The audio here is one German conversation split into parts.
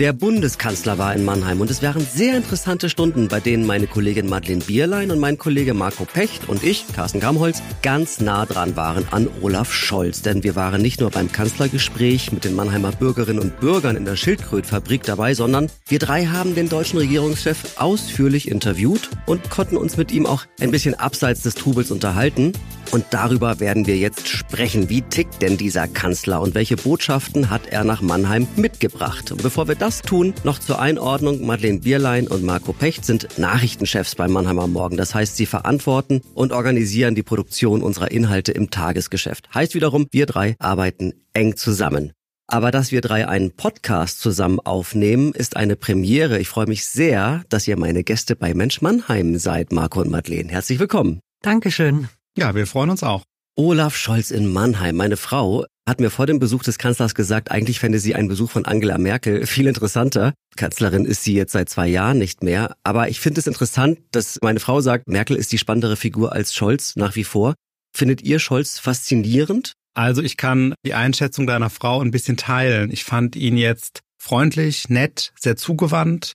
Der Bundeskanzler war in Mannheim und es waren sehr interessante Stunden, bei denen meine Kollegin Madeleine Bierlein und mein Kollege Marco Pecht und ich, Carsten Gramholz, ganz nah dran waren an Olaf Scholz. Denn wir waren nicht nur beim Kanzlergespräch mit den Mannheimer Bürgerinnen und Bürgern in der Schildkrötfabrik dabei, sondern wir drei haben den deutschen Regierungschef ausführlich interviewt und konnten uns mit ihm auch ein bisschen abseits des Trubels unterhalten. Und darüber werden wir jetzt sprechen. Wie tickt denn dieser Kanzler und welche Botschaften hat er nach Mannheim mitgebracht? Und bevor wir das tun, noch zur Einordnung. Madeleine Bierlein und Marco Pecht sind Nachrichtenchefs beim Mannheimer Morgen. Das heißt, sie verantworten und organisieren die Produktion unserer Inhalte im Tagesgeschäft. Heißt wiederum, wir drei arbeiten eng zusammen. Aber dass wir drei einen Podcast zusammen aufnehmen, ist eine Premiere. Ich freue mich sehr, dass ihr meine Gäste bei Mensch Mannheim seid, Marco und Madeleine. Herzlich willkommen. Dankeschön. Ja, wir freuen uns auch. Olaf Scholz in Mannheim. Meine Frau hat mir vor dem Besuch des Kanzlers gesagt, eigentlich fände sie einen Besuch von Angela Merkel viel interessanter. Kanzlerin ist sie jetzt seit zwei Jahren nicht mehr. Aber ich finde es interessant, dass meine Frau sagt, Merkel ist die spannendere Figur als Scholz nach wie vor. Findet ihr Scholz faszinierend? Also ich kann die Einschätzung deiner Frau ein bisschen teilen. Ich fand ihn jetzt freundlich, nett, sehr zugewandt,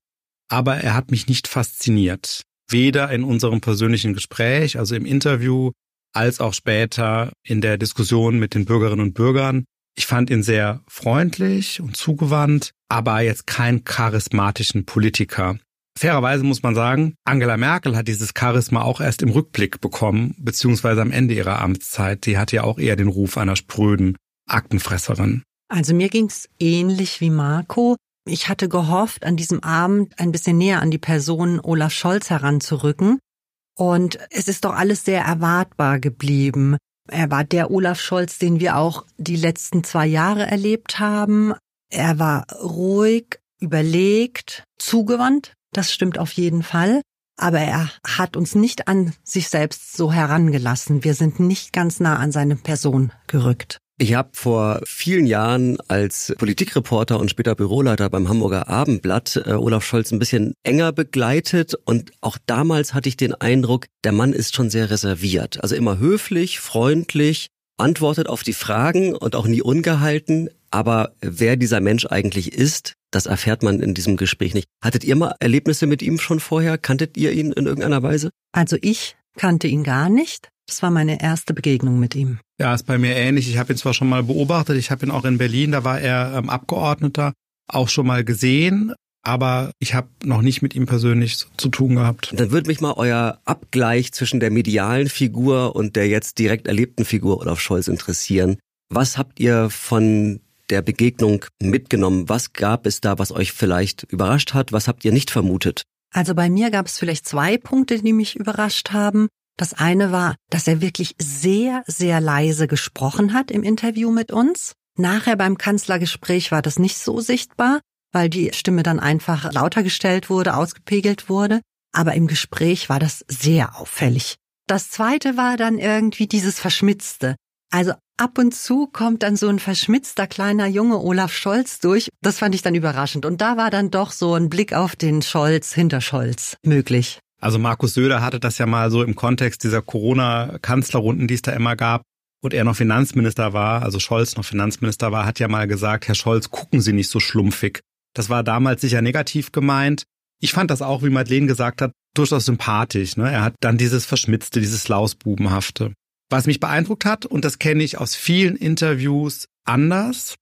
aber er hat mich nicht fasziniert. Weder in unserem persönlichen Gespräch, also im Interview, als auch später in der Diskussion mit den Bürgerinnen und Bürgern. Ich fand ihn sehr freundlich und zugewandt, aber jetzt kein charismatischen Politiker. Fairerweise muss man sagen, Angela Merkel hat dieses Charisma auch erst im Rückblick bekommen, beziehungsweise am Ende ihrer Amtszeit. Die hat ja auch eher den Ruf einer spröden Aktenfresserin. Also mir ging's ähnlich wie Marco. Ich hatte gehofft, an diesem Abend ein bisschen näher an die Person Olaf Scholz heranzurücken. Und es ist doch alles sehr erwartbar geblieben. Er war der Olaf Scholz, den wir auch die letzten zwei Jahre erlebt haben. Er war ruhig, überlegt, zugewandt. Das stimmt auf jeden Fall. Aber er hat uns nicht an sich selbst so herangelassen. Wir sind nicht ganz nah an seine Person gerückt. Ich habe vor vielen Jahren als Politikreporter und später Büroleiter beim Hamburger Abendblatt äh, Olaf Scholz ein bisschen enger begleitet und auch damals hatte ich den Eindruck, der Mann ist schon sehr reserviert. Also immer höflich, freundlich, antwortet auf die Fragen und auch nie ungehalten. Aber wer dieser Mensch eigentlich ist, das erfährt man in diesem Gespräch nicht. Hattet ihr mal Erlebnisse mit ihm schon vorher? Kanntet ihr ihn in irgendeiner Weise? Also ich kannte ihn gar nicht. Das war meine erste Begegnung mit ihm. Ja, ist bei mir ähnlich. Ich habe ihn zwar schon mal beobachtet, ich habe ihn auch in Berlin, da war er ähm, Abgeordneter, auch schon mal gesehen, aber ich habe noch nicht mit ihm persönlich zu, zu tun gehabt. Dann würde mich mal euer Abgleich zwischen der medialen Figur und der jetzt direkt erlebten Figur Olaf Scholz interessieren. Was habt ihr von der Begegnung mitgenommen? Was gab es da, was euch vielleicht überrascht hat? Was habt ihr nicht vermutet? Also bei mir gab es vielleicht zwei Punkte, die mich überrascht haben. Das eine war, dass er wirklich sehr, sehr leise gesprochen hat im Interview mit uns. Nachher beim Kanzlergespräch war das nicht so sichtbar, weil die Stimme dann einfach lauter gestellt wurde, ausgepegelt wurde. Aber im Gespräch war das sehr auffällig. Das zweite war dann irgendwie dieses Verschmitzte. Also ab und zu kommt dann so ein verschmitzter kleiner Junge Olaf Scholz durch. Das fand ich dann überraschend. Und da war dann doch so ein Blick auf den Scholz hinter Scholz möglich. Also Markus Söder hatte das ja mal so im Kontext dieser Corona-Kanzlerrunden, die es da immer gab, und er noch Finanzminister war, also Scholz noch Finanzminister war, hat ja mal gesagt, Herr Scholz, gucken Sie nicht so schlumpfig. Das war damals sicher negativ gemeint. Ich fand das auch, wie Madeleine gesagt hat, durchaus sympathisch. Ne? Er hat dann dieses Verschmitzte, dieses Lausbubenhafte. Was mich beeindruckt hat, und das kenne ich aus vielen Interviews anders,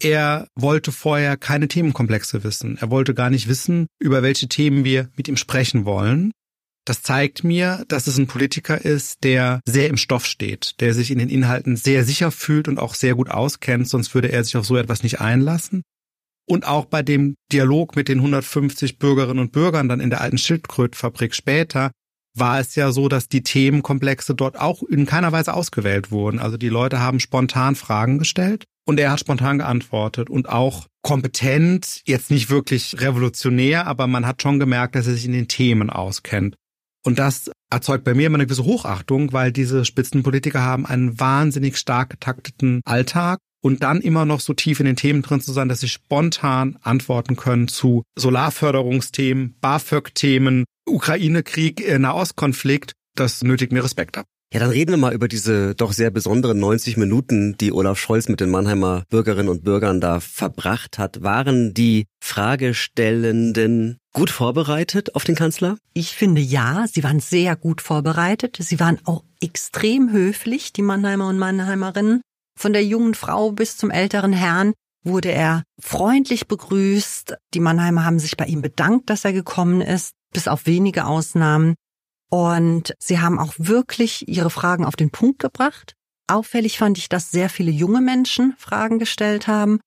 er wollte vorher keine Themenkomplexe wissen. Er wollte gar nicht wissen, über welche Themen wir mit ihm sprechen wollen. Das zeigt mir, dass es ein Politiker ist, der sehr im Stoff steht, der sich in den Inhalten sehr sicher fühlt und auch sehr gut auskennt, sonst würde er sich auf so etwas nicht einlassen. Und auch bei dem Dialog mit den 150 Bürgerinnen und Bürgern dann in der alten Schildkrötfabrik später war es ja so, dass die Themenkomplexe dort auch in keiner Weise ausgewählt wurden. Also die Leute haben spontan Fragen gestellt und er hat spontan geantwortet und auch kompetent, jetzt nicht wirklich revolutionär, aber man hat schon gemerkt, dass er sich in den Themen auskennt. Und das erzeugt bei mir immer eine gewisse Hochachtung, weil diese Spitzenpolitiker haben einen wahnsinnig stark getakteten Alltag und dann immer noch so tief in den Themen drin zu sein, dass sie spontan antworten können zu Solarförderungsthemen, BAföG-Themen, Ukraine-Krieg, Nahostkonflikt. Das nötigt mir Respekt ab. Ja, dann reden wir mal über diese doch sehr besonderen 90 Minuten, die Olaf Scholz mit den Mannheimer Bürgerinnen und Bürgern da verbracht hat. Waren die Fragestellenden gut vorbereitet auf den Kanzler? Ich finde ja, sie waren sehr gut vorbereitet. Sie waren auch extrem höflich, die Mannheimer und Mannheimerinnen. Von der jungen Frau bis zum älteren Herrn wurde er freundlich begrüßt. Die Mannheimer haben sich bei ihm bedankt, dass er gekommen ist, bis auf wenige Ausnahmen. Und sie haben auch wirklich ihre Fragen auf den Punkt gebracht. Auffällig fand ich, dass sehr viele junge Menschen Fragen gestellt haben.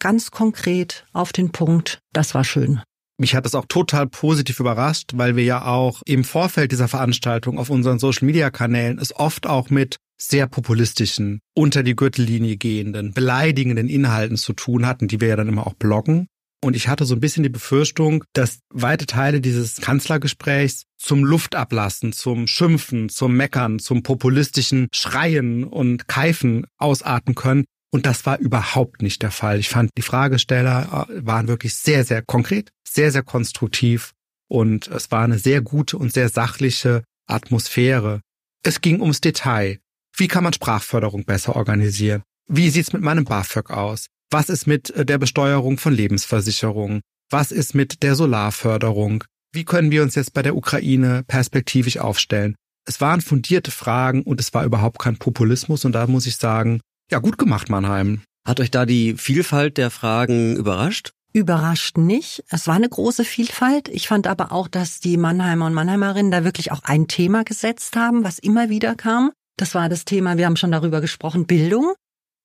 Ganz konkret auf den Punkt. Das war schön. Mich hat es auch total positiv überrascht, weil wir ja auch im Vorfeld dieser Veranstaltung auf unseren Social-Media-Kanälen es oft auch mit sehr populistischen, unter die Gürtellinie gehenden, beleidigenden Inhalten zu tun hatten, die wir ja dann immer auch bloggen. Und ich hatte so ein bisschen die Befürchtung, dass weite Teile dieses Kanzlergesprächs zum Luftablassen, zum Schimpfen, zum Meckern, zum populistischen Schreien und Keifen ausarten können. Und das war überhaupt nicht der Fall. Ich fand, die Fragesteller äh, waren wirklich sehr, sehr konkret, sehr, sehr konstruktiv und es war eine sehr gute und sehr sachliche Atmosphäre. Es ging ums Detail. Wie kann man Sprachförderung besser organisieren? Wie sieht's mit meinem BAföG aus? Was ist mit äh, der Besteuerung von Lebensversicherungen? Was ist mit der Solarförderung? Wie können wir uns jetzt bei der Ukraine perspektivisch aufstellen? Es waren fundierte Fragen und es war überhaupt kein Populismus und da muss ich sagen, ja, gut gemacht, Mannheim. Hat euch da die Vielfalt der Fragen überrascht? Überrascht nicht. Es war eine große Vielfalt. Ich fand aber auch, dass die Mannheimer und Mannheimerinnen da wirklich auch ein Thema gesetzt haben, was immer wieder kam. Das war das Thema, wir haben schon darüber gesprochen, Bildung.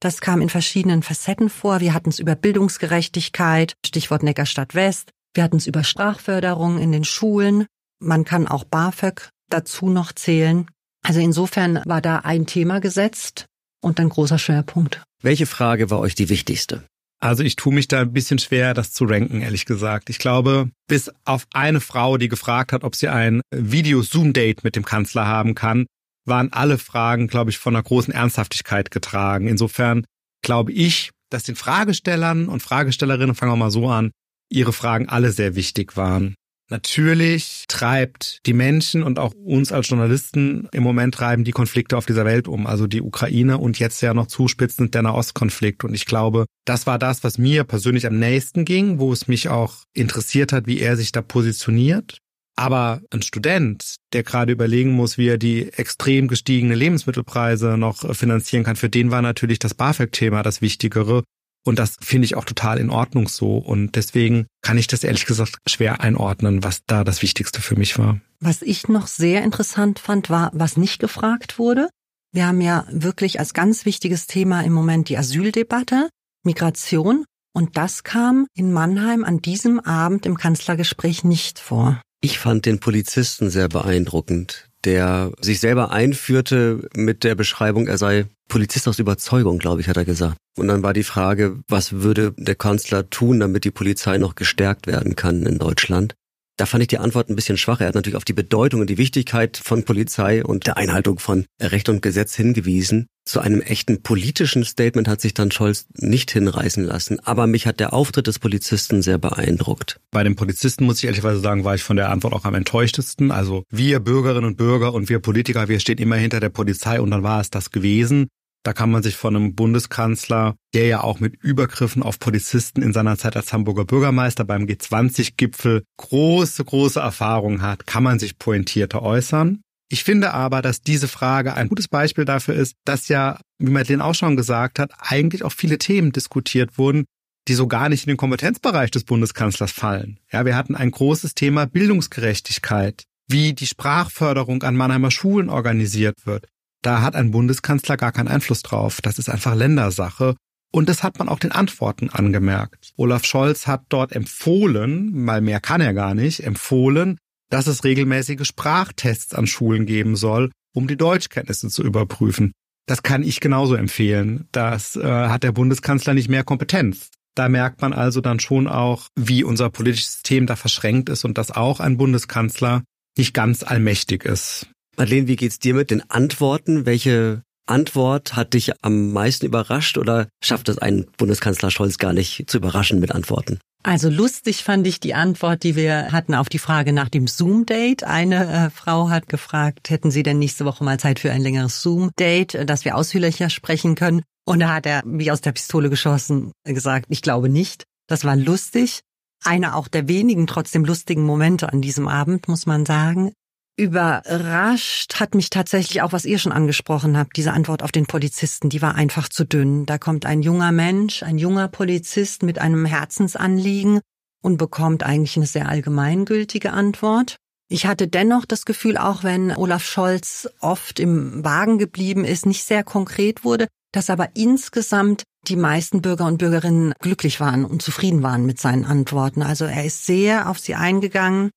Das kam in verschiedenen Facetten vor. Wir hatten es über Bildungsgerechtigkeit, Stichwort Neckarstadt West. Wir hatten es über Sprachförderung in den Schulen. Man kann auch BAföG dazu noch zählen. Also insofern war da ein Thema gesetzt und ein großer Schwerpunkt. Welche Frage war euch die wichtigste? Also ich tue mich da ein bisschen schwer, das zu ranken, ehrlich gesagt. Ich glaube, bis auf eine Frau, die gefragt hat, ob sie ein Video-Zoom-Date mit dem Kanzler haben kann, waren alle Fragen, glaube ich, von einer großen Ernsthaftigkeit getragen. Insofern glaube ich, dass den Fragestellern und Fragestellerinnen, fangen wir mal so an, ihre Fragen alle sehr wichtig waren. Natürlich treibt die Menschen und auch uns als Journalisten im Moment treiben die Konflikte auf dieser Welt um, also die Ukraine und jetzt ja noch zuspitzend der Nahostkonflikt. Und ich glaube, das war das, was mir persönlich am nächsten ging, wo es mich auch interessiert hat, wie er sich da positioniert. Aber ein Student, der gerade überlegen muss, wie er die extrem gestiegene Lebensmittelpreise noch finanzieren kann, für den war natürlich das BAföG-Thema das Wichtigere. Und das finde ich auch total in Ordnung so. Und deswegen kann ich das ehrlich gesagt schwer einordnen, was da das Wichtigste für mich war. Was ich noch sehr interessant fand, war, was nicht gefragt wurde. Wir haben ja wirklich als ganz wichtiges Thema im Moment die Asyldebatte, Migration. Und das kam in Mannheim an diesem Abend im Kanzlergespräch nicht vor. Ich fand den Polizisten sehr beeindruckend, der sich selber einführte mit der Beschreibung, er sei Polizist aus Überzeugung, glaube ich, hat er gesagt. Und dann war die Frage, was würde der Kanzler tun, damit die Polizei noch gestärkt werden kann in Deutschland? Da fand ich die Antwort ein bisschen schwach. Er hat natürlich auf die Bedeutung und die Wichtigkeit von Polizei und der Einhaltung von Recht und Gesetz hingewiesen. Zu einem echten politischen Statement hat sich dann Scholz nicht hinreißen lassen. Aber mich hat der Auftritt des Polizisten sehr beeindruckt. Bei dem Polizisten muss ich ehrlicherweise sagen, war ich von der Antwort auch am enttäuschtesten. Also wir Bürgerinnen und Bürger und wir Politiker, wir stehen immer hinter der Polizei und dann war es das gewesen. Da kann man sich von einem Bundeskanzler, der ja auch mit Übergriffen auf Polizisten in seiner Zeit als Hamburger Bürgermeister beim G20-Gipfel große, große Erfahrung hat, kann man sich pointierter äußern. Ich finde aber, dass diese Frage ein gutes Beispiel dafür ist, dass ja, wie Madeleine auch schon gesagt hat, eigentlich auch viele Themen diskutiert wurden, die so gar nicht in den Kompetenzbereich des Bundeskanzlers fallen. Ja, wir hatten ein großes Thema Bildungsgerechtigkeit, wie die Sprachförderung an Mannheimer Schulen organisiert wird. Da hat ein Bundeskanzler gar keinen Einfluss drauf. Das ist einfach Ländersache. Und das hat man auch den Antworten angemerkt. Olaf Scholz hat dort empfohlen, mal mehr kann er gar nicht, empfohlen, dass es regelmäßige Sprachtests an Schulen geben soll, um die Deutschkenntnisse zu überprüfen. Das kann ich genauso empfehlen. Das äh, hat der Bundeskanzler nicht mehr Kompetenz. Da merkt man also dann schon auch, wie unser politisches System da verschränkt ist und dass auch ein Bundeskanzler nicht ganz allmächtig ist. Madeleine, wie geht's dir mit den Antworten? Welche Antwort hat dich am meisten überrascht oder schafft es ein Bundeskanzler Scholz gar nicht zu überraschen mit Antworten? Also lustig fand ich die Antwort, die wir hatten auf die Frage nach dem Zoom-Date. Eine äh, Frau hat gefragt, hätten Sie denn nächste Woche mal Zeit für ein längeres Zoom-Date, äh, dass wir ausführlicher sprechen können? Und da hat er wie aus der Pistole geschossen gesagt, ich glaube nicht. Das war lustig. Einer auch der wenigen trotzdem lustigen Momente an diesem Abend, muss man sagen. Überrascht hat mich tatsächlich auch, was ihr schon angesprochen habt, diese Antwort auf den Polizisten, die war einfach zu dünn. Da kommt ein junger Mensch, ein junger Polizist mit einem Herzensanliegen und bekommt eigentlich eine sehr allgemeingültige Antwort. Ich hatte dennoch das Gefühl, auch wenn Olaf Scholz oft im Wagen geblieben ist, nicht sehr konkret wurde, dass aber insgesamt die meisten Bürger und Bürgerinnen glücklich waren und zufrieden waren mit seinen Antworten. Also er ist sehr auf sie eingegangen.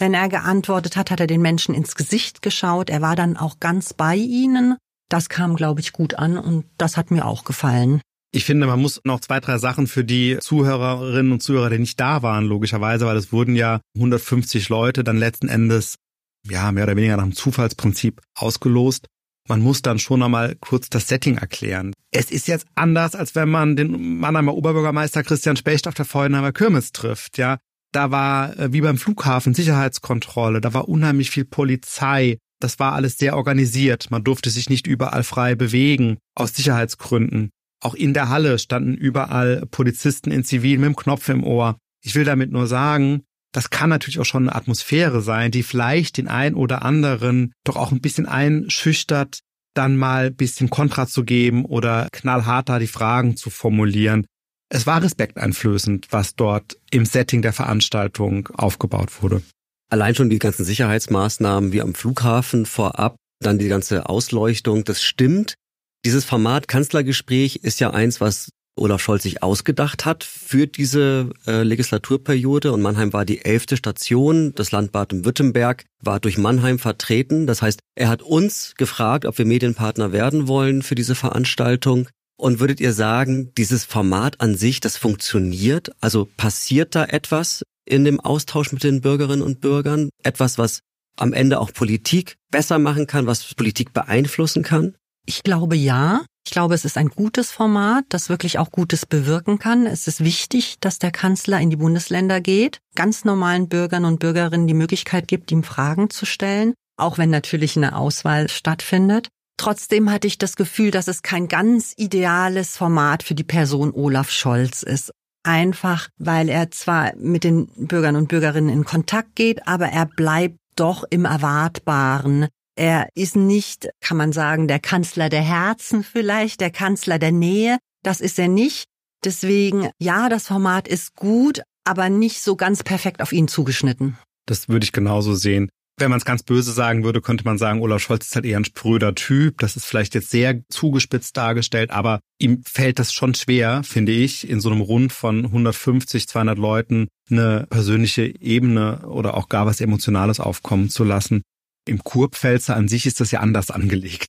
Wenn er geantwortet hat, hat er den Menschen ins Gesicht geschaut. Er war dann auch ganz bei ihnen. Das kam, glaube ich, gut an und das hat mir auch gefallen. Ich finde, man muss noch zwei, drei Sachen für die Zuhörerinnen und Zuhörer, die nicht da waren, logischerweise, weil es wurden ja 150 Leute dann letzten Endes, ja, mehr oder weniger nach dem Zufallsprinzip ausgelost. Man muss dann schon einmal kurz das Setting erklären. Es ist jetzt anders, als wenn man den Mannheimer Oberbürgermeister Christian Specht auf der Feuernheimer Kirmes trifft, ja. Da war äh, wie beim Flughafen Sicherheitskontrolle, da war unheimlich viel Polizei. Das war alles sehr organisiert. Man durfte sich nicht überall frei bewegen, aus Sicherheitsgründen. Auch in der Halle standen überall Polizisten in Zivil mit dem Knopf im Ohr. Ich will damit nur sagen, das kann natürlich auch schon eine Atmosphäre sein, die vielleicht den einen oder anderen doch auch ein bisschen einschüchtert, dann mal ein bisschen Kontra zu geben oder knallharter die Fragen zu formulieren. Es war respekteinflößend, was dort im Setting der Veranstaltung aufgebaut wurde. Allein schon die ganzen Sicherheitsmaßnahmen wie am Flughafen vorab, dann die ganze Ausleuchtung, das stimmt. Dieses Format Kanzlergespräch ist ja eins, was Olaf Scholz sich ausgedacht hat für diese äh, Legislaturperiode. Und Mannheim war die elfte Station. Das Land Baden-Württemberg war durch Mannheim vertreten. Das heißt, er hat uns gefragt, ob wir Medienpartner werden wollen für diese Veranstaltung. Und würdet ihr sagen, dieses Format an sich, das funktioniert? Also passiert da etwas in dem Austausch mit den Bürgerinnen und Bürgern? Etwas, was am Ende auch Politik besser machen kann, was Politik beeinflussen kann? Ich glaube ja. Ich glaube, es ist ein gutes Format, das wirklich auch Gutes bewirken kann. Es ist wichtig, dass der Kanzler in die Bundesländer geht, ganz normalen Bürgern und Bürgerinnen die Möglichkeit gibt, ihm Fragen zu stellen, auch wenn natürlich eine Auswahl stattfindet. Trotzdem hatte ich das Gefühl, dass es kein ganz ideales Format für die Person Olaf Scholz ist. Einfach, weil er zwar mit den Bürgern und Bürgerinnen in Kontakt geht, aber er bleibt doch im Erwartbaren. Er ist nicht, kann man sagen, der Kanzler der Herzen vielleicht, der Kanzler der Nähe. Das ist er nicht. Deswegen, ja, das Format ist gut, aber nicht so ganz perfekt auf ihn zugeschnitten. Das würde ich genauso sehen. Wenn man es ganz böse sagen würde, könnte man sagen, Olaf Scholz ist halt eher ein spröder Typ. Das ist vielleicht jetzt sehr zugespitzt dargestellt, aber ihm fällt das schon schwer, finde ich, in so einem Rund von 150, 200 Leuten eine persönliche Ebene oder auch gar was Emotionales aufkommen zu lassen. Im Kurpfälzer an sich ist das ja anders angelegt.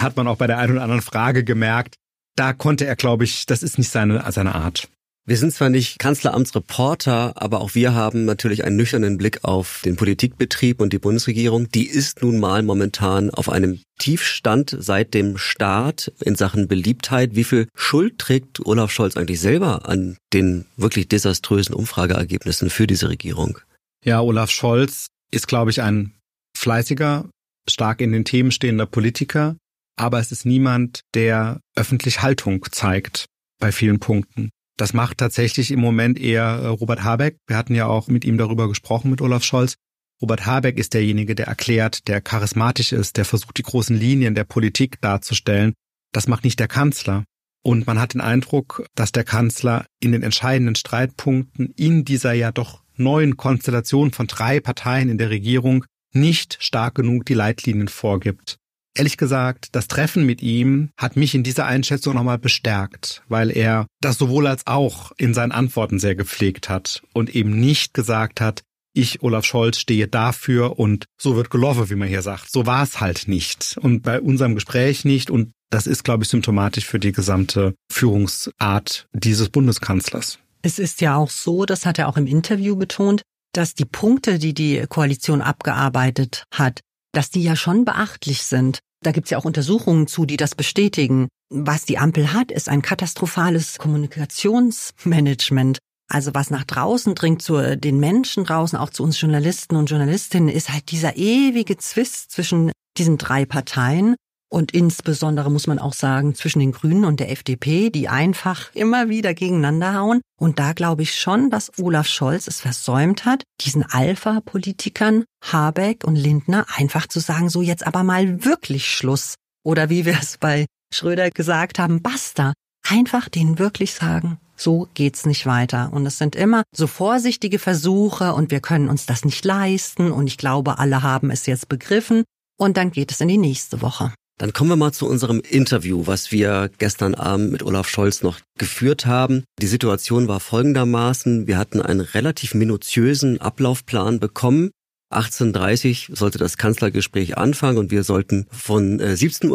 Hat man auch bei der einen oder anderen Frage gemerkt. Da konnte er, glaube ich, das ist nicht seine, seine Art. Wir sind zwar nicht Kanzleramtsreporter, aber auch wir haben natürlich einen nüchternen Blick auf den Politikbetrieb und die Bundesregierung. Die ist nun mal momentan auf einem Tiefstand seit dem Start in Sachen Beliebtheit. Wie viel Schuld trägt Olaf Scholz eigentlich selber an den wirklich desaströsen Umfrageergebnissen für diese Regierung? Ja, Olaf Scholz ist, glaube ich, ein fleißiger, stark in den Themen stehender Politiker, aber es ist niemand, der öffentlich Haltung zeigt bei vielen Punkten. Das macht tatsächlich im Moment eher äh, Robert Habeck. Wir hatten ja auch mit ihm darüber gesprochen, mit Olaf Scholz. Robert Habeck ist derjenige, der erklärt, der charismatisch ist, der versucht, die großen Linien der Politik darzustellen. Das macht nicht der Kanzler. Und man hat den Eindruck, dass der Kanzler in den entscheidenden Streitpunkten in dieser ja doch neuen Konstellation von drei Parteien in der Regierung nicht stark genug die Leitlinien vorgibt. Ehrlich gesagt, das Treffen mit ihm hat mich in dieser Einschätzung nochmal bestärkt, weil er das sowohl als auch in seinen Antworten sehr gepflegt hat und eben nicht gesagt hat, ich, Olaf Scholz, stehe dafür und so wird gelaufen, wie man hier sagt. So war es halt nicht. Und bei unserem Gespräch nicht. Und das ist, glaube ich, symptomatisch für die gesamte Führungsart dieses Bundeskanzlers. Es ist ja auch so, das hat er auch im Interview betont, dass die Punkte, die die Koalition abgearbeitet hat, dass die ja schon beachtlich sind. Da gibt's ja auch Untersuchungen zu, die das bestätigen. Was die Ampel hat, ist ein katastrophales Kommunikationsmanagement. Also was nach draußen dringt, zu den Menschen draußen, auch zu uns Journalisten und Journalistinnen, ist halt dieser ewige Zwist zwischen diesen drei Parteien und insbesondere muss man auch sagen zwischen den Grünen und der FDP, die einfach immer wieder gegeneinander hauen. Und da glaube ich schon, dass Olaf Scholz es versäumt hat, diesen Alpha-Politikern Habeck und Lindner einfach zu sagen, so jetzt aber mal wirklich Schluss. Oder wie wir es bei Schröder gesagt haben, basta. Einfach denen wirklich sagen, so geht's nicht weiter. Und es sind immer so vorsichtige Versuche und wir können uns das nicht leisten und ich glaube, alle haben es jetzt begriffen und dann geht es in die nächste Woche. Dann kommen wir mal zu unserem Interview, was wir gestern Abend mit Olaf Scholz noch geführt haben. Die Situation war folgendermaßen. Wir hatten einen relativ minutiösen Ablaufplan bekommen. 18.30 Uhr sollte das Kanzlergespräch anfangen und wir sollten von 17.55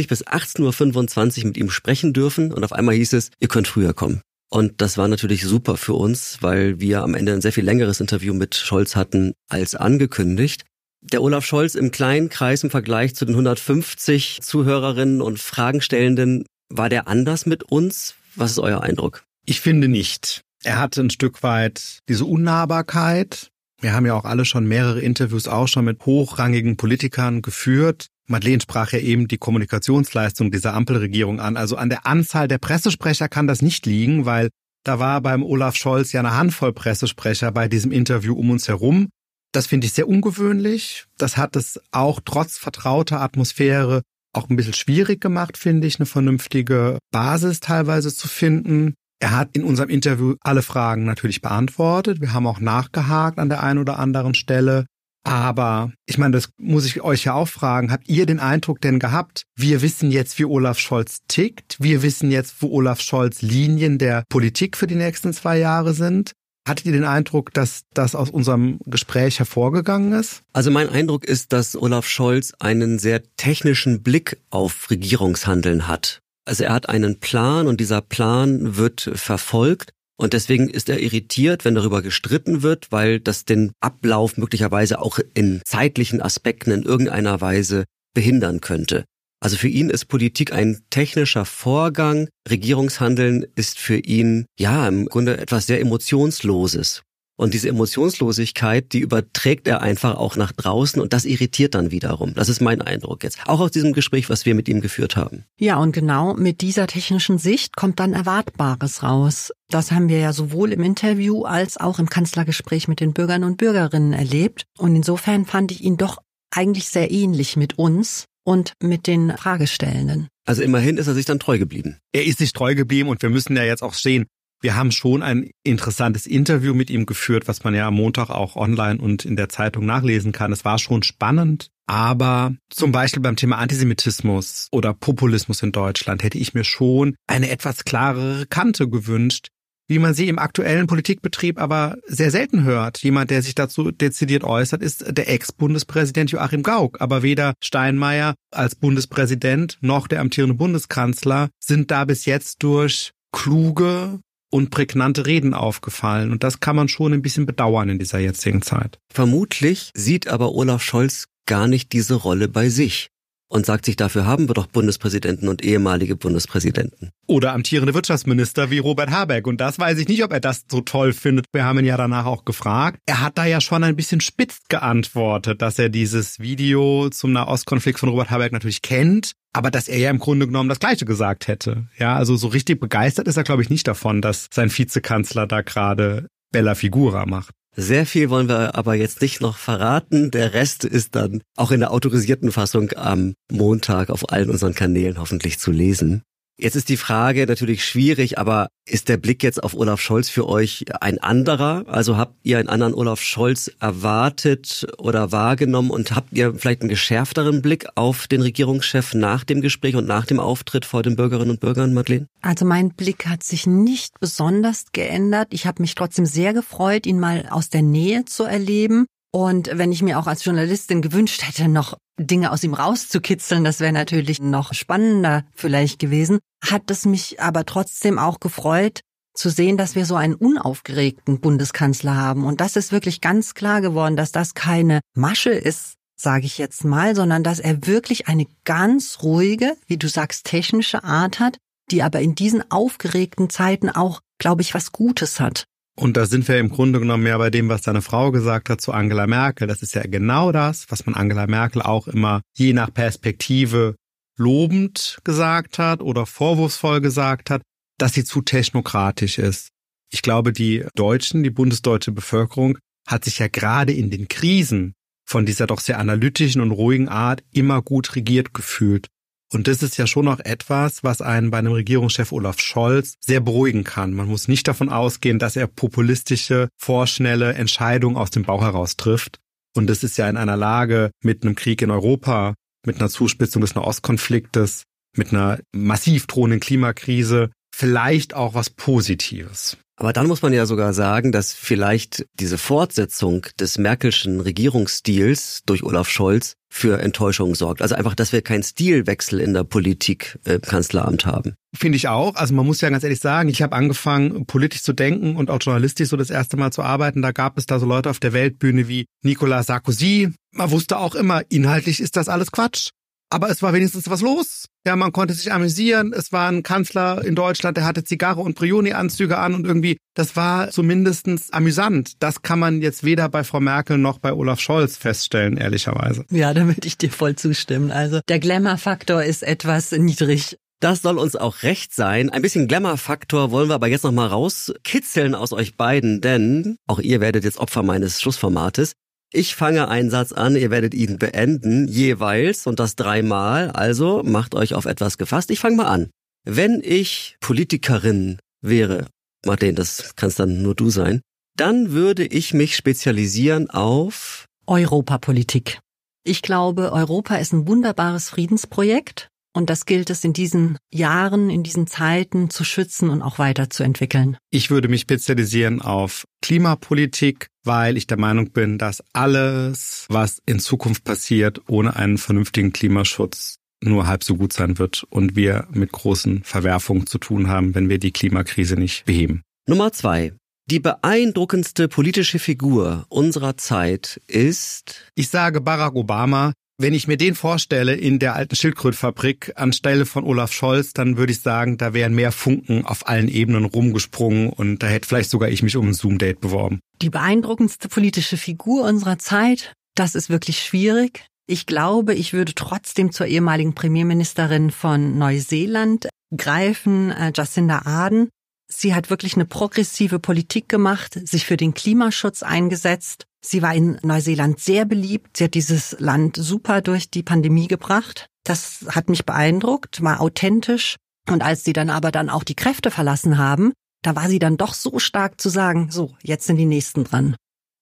Uhr bis 18.25 Uhr mit ihm sprechen dürfen. Und auf einmal hieß es, ihr könnt früher kommen. Und das war natürlich super für uns, weil wir am Ende ein sehr viel längeres Interview mit Scholz hatten als angekündigt. Der Olaf Scholz im kleinen Kreis im Vergleich zu den 150 Zuhörerinnen und Fragenstellenden, war der anders mit uns? Was ist euer Eindruck? Ich finde nicht. Er hatte ein Stück weit diese Unnahbarkeit. Wir haben ja auch alle schon mehrere Interviews auch schon mit hochrangigen Politikern geführt. Madeleine sprach ja eben die Kommunikationsleistung dieser Ampelregierung an. Also an der Anzahl der Pressesprecher kann das nicht liegen, weil da war beim Olaf Scholz ja eine Handvoll Pressesprecher bei diesem Interview um uns herum. Das finde ich sehr ungewöhnlich. Das hat es auch trotz vertrauter Atmosphäre auch ein bisschen schwierig gemacht, finde ich, eine vernünftige Basis teilweise zu finden. Er hat in unserem Interview alle Fragen natürlich beantwortet. Wir haben auch nachgehakt an der einen oder anderen Stelle. Aber ich meine, das muss ich euch ja auch fragen. Habt ihr den Eindruck denn gehabt, wir wissen jetzt, wie Olaf Scholz tickt? Wir wissen jetzt, wo Olaf Scholz Linien der Politik für die nächsten zwei Jahre sind? Hattet ihr den Eindruck, dass das aus unserem Gespräch hervorgegangen ist? Also mein Eindruck ist, dass Olaf Scholz einen sehr technischen Blick auf Regierungshandeln hat. Also er hat einen Plan und dieser Plan wird verfolgt. Und deswegen ist er irritiert, wenn darüber gestritten wird, weil das den Ablauf möglicherweise auch in zeitlichen Aspekten in irgendeiner Weise behindern könnte. Also für ihn ist Politik ein technischer Vorgang. Regierungshandeln ist für ihn, ja, im Grunde etwas sehr Emotionsloses. Und diese Emotionslosigkeit, die überträgt er einfach auch nach draußen und das irritiert dann wiederum. Das ist mein Eindruck jetzt. Auch aus diesem Gespräch, was wir mit ihm geführt haben. Ja, und genau mit dieser technischen Sicht kommt dann Erwartbares raus. Das haben wir ja sowohl im Interview als auch im Kanzlergespräch mit den Bürgern und Bürgerinnen erlebt. Und insofern fand ich ihn doch eigentlich sehr ähnlich mit uns und mit den Fragestellenden. Also immerhin ist er sich dann treu geblieben. Er ist sich treu geblieben und wir müssen ja jetzt auch sehen, wir haben schon ein interessantes Interview mit ihm geführt, was man ja am Montag auch online und in der Zeitung nachlesen kann. Es war schon spannend, aber zum Beispiel beim Thema Antisemitismus oder Populismus in Deutschland hätte ich mir schon eine etwas klarere Kante gewünscht, wie man sie im aktuellen Politikbetrieb aber sehr selten hört. Jemand, der sich dazu dezidiert äußert, ist der Ex-Bundespräsident Joachim Gauck. Aber weder Steinmeier als Bundespräsident noch der amtierende Bundeskanzler sind da bis jetzt durch kluge und prägnante Reden aufgefallen. Und das kann man schon ein bisschen bedauern in dieser jetzigen Zeit. Vermutlich sieht aber Olaf Scholz gar nicht diese Rolle bei sich und sagt sich, dafür haben wir doch Bundespräsidenten und ehemalige Bundespräsidenten. Oder amtierende Wirtschaftsminister wie Robert Habeck. Und das weiß ich nicht, ob er das so toll findet. Wir haben ihn ja danach auch gefragt. Er hat da ja schon ein bisschen spitz geantwortet, dass er dieses Video zum Nahostkonflikt von Robert Habeck natürlich kennt, aber dass er ja im Grunde genommen das Gleiche gesagt hätte. Ja, also so richtig begeistert ist er, glaube ich, nicht davon, dass sein Vizekanzler da gerade Bella Figura macht. Sehr viel wollen wir aber jetzt nicht noch verraten. Der Rest ist dann auch in der autorisierten Fassung am Montag auf allen unseren Kanälen hoffentlich zu lesen. Jetzt ist die Frage natürlich schwierig, aber ist der Blick jetzt auf Olaf Scholz für euch ein anderer? Also habt ihr einen anderen Olaf Scholz erwartet oder wahrgenommen und habt ihr vielleicht einen geschärfteren Blick auf den Regierungschef nach dem Gespräch und nach dem Auftritt vor den Bürgerinnen und Bürgern, Madeleine? Also mein Blick hat sich nicht besonders geändert. Ich habe mich trotzdem sehr gefreut, ihn mal aus der Nähe zu erleben. Und wenn ich mir auch als Journalistin gewünscht hätte, noch Dinge aus ihm rauszukitzeln, das wäre natürlich noch spannender vielleicht gewesen, hat es mich aber trotzdem auch gefreut, zu sehen, dass wir so einen unaufgeregten Bundeskanzler haben. Und das ist wirklich ganz klar geworden, dass das keine Masche ist, sage ich jetzt mal, sondern dass er wirklich eine ganz ruhige, wie du sagst, technische Art hat, die aber in diesen aufgeregten Zeiten auch, glaube ich, was Gutes hat. Und da sind wir im Grunde genommen mehr bei dem, was deine Frau gesagt hat zu Angela Merkel. Das ist ja genau das, was man Angela Merkel auch immer je nach Perspektive lobend gesagt hat oder vorwurfsvoll gesagt hat, dass sie zu technokratisch ist. Ich glaube, die Deutschen, die bundesdeutsche Bevölkerung hat sich ja gerade in den Krisen von dieser doch sehr analytischen und ruhigen Art immer gut regiert gefühlt. Und das ist ja schon noch etwas, was einen bei einem Regierungschef Olaf Scholz sehr beruhigen kann. Man muss nicht davon ausgehen, dass er populistische, vorschnelle Entscheidungen aus dem Bauch heraus trifft. Und das ist ja in einer Lage mit einem Krieg in Europa, mit einer Zuspitzung des Nahostkonfliktes, mit einer massiv drohenden Klimakrise vielleicht auch was Positives. Aber dann muss man ja sogar sagen, dass vielleicht diese Fortsetzung des Merkelschen Regierungsstils durch Olaf Scholz für Enttäuschung sorgt. Also einfach, dass wir keinen Stilwechsel in der Politik äh, im Kanzleramt haben. Finde ich auch. Also man muss ja ganz ehrlich sagen, ich habe angefangen, politisch zu denken und auch journalistisch so das erste Mal zu arbeiten. Da gab es da so Leute auf der Weltbühne wie Nicolas Sarkozy. Man wusste auch immer, inhaltlich ist das alles Quatsch. Aber es war wenigstens was los. Ja, man konnte sich amüsieren. Es war ein Kanzler in Deutschland, der hatte Zigarre und Brioni-Anzüge an und irgendwie, das war zumindestens amüsant. Das kann man jetzt weder bei Frau Merkel noch bei Olaf Scholz feststellen, ehrlicherweise. Ja, da würde ich dir voll zustimmen. Also der Glamour-Faktor ist etwas niedrig. Das soll uns auch recht sein. Ein bisschen Glamour-Faktor wollen wir aber jetzt nochmal rauskitzeln aus euch beiden, denn auch ihr werdet jetzt Opfer meines Schlussformates. Ich fange einen Satz an, ihr werdet ihn beenden, jeweils und das dreimal. Also macht euch auf etwas gefasst. Ich fange mal an. Wenn ich Politikerin wäre, Martin, das kannst dann nur du sein, dann würde ich mich spezialisieren auf Europapolitik. Ich glaube, Europa ist ein wunderbares Friedensprojekt und das gilt es in diesen Jahren, in diesen Zeiten zu schützen und auch weiterzuentwickeln. Ich würde mich spezialisieren auf Klimapolitik, weil ich der Meinung bin, dass alles, was in Zukunft passiert, ohne einen vernünftigen Klimaschutz nur halb so gut sein wird und wir mit großen Verwerfungen zu tun haben, wenn wir die Klimakrise nicht beheben. Nummer zwei. Die beeindruckendste politische Figur unserer Zeit ist. Ich sage Barack Obama, wenn ich mir den vorstelle in der alten Schildkrötfabrik anstelle von Olaf Scholz, dann würde ich sagen, da wären mehr Funken auf allen Ebenen rumgesprungen und da hätte vielleicht sogar ich mich um ein Zoom-Date beworben. Die beeindruckendste politische Figur unserer Zeit, das ist wirklich schwierig. Ich glaube, ich würde trotzdem zur ehemaligen Premierministerin von Neuseeland greifen, äh, Jacinda Ardern. Sie hat wirklich eine progressive Politik gemacht, sich für den Klimaschutz eingesetzt Sie war in Neuseeland sehr beliebt. Sie hat dieses Land super durch die Pandemie gebracht. Das hat mich beeindruckt, war authentisch. Und als sie dann aber dann auch die Kräfte verlassen haben, da war sie dann doch so stark zu sagen, so, jetzt sind die Nächsten dran.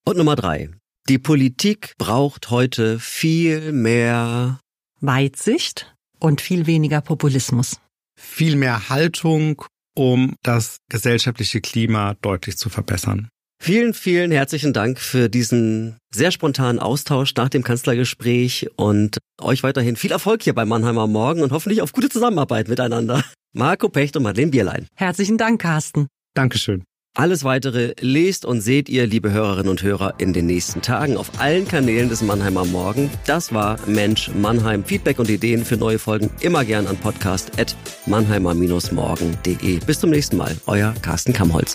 Und Nummer drei. Die Politik braucht heute viel mehr Weitsicht und viel weniger Populismus. Viel mehr Haltung, um das gesellschaftliche Klima deutlich zu verbessern. Vielen, vielen herzlichen Dank für diesen sehr spontanen Austausch nach dem Kanzlergespräch und euch weiterhin viel Erfolg hier beim Mannheimer Morgen und hoffentlich auf gute Zusammenarbeit miteinander. Marco Pecht und Madeleine Bierlein. Herzlichen Dank, Carsten. Dankeschön. Alles weitere lest und seht ihr, liebe Hörerinnen und Hörer, in den nächsten Tagen auf allen Kanälen des Mannheimer Morgen. Das war Mensch Mannheim. Feedback und Ideen für neue Folgen immer gern an podcast.mannheimer-morgen.de. Bis zum nächsten Mal. Euer Carsten Kamholz.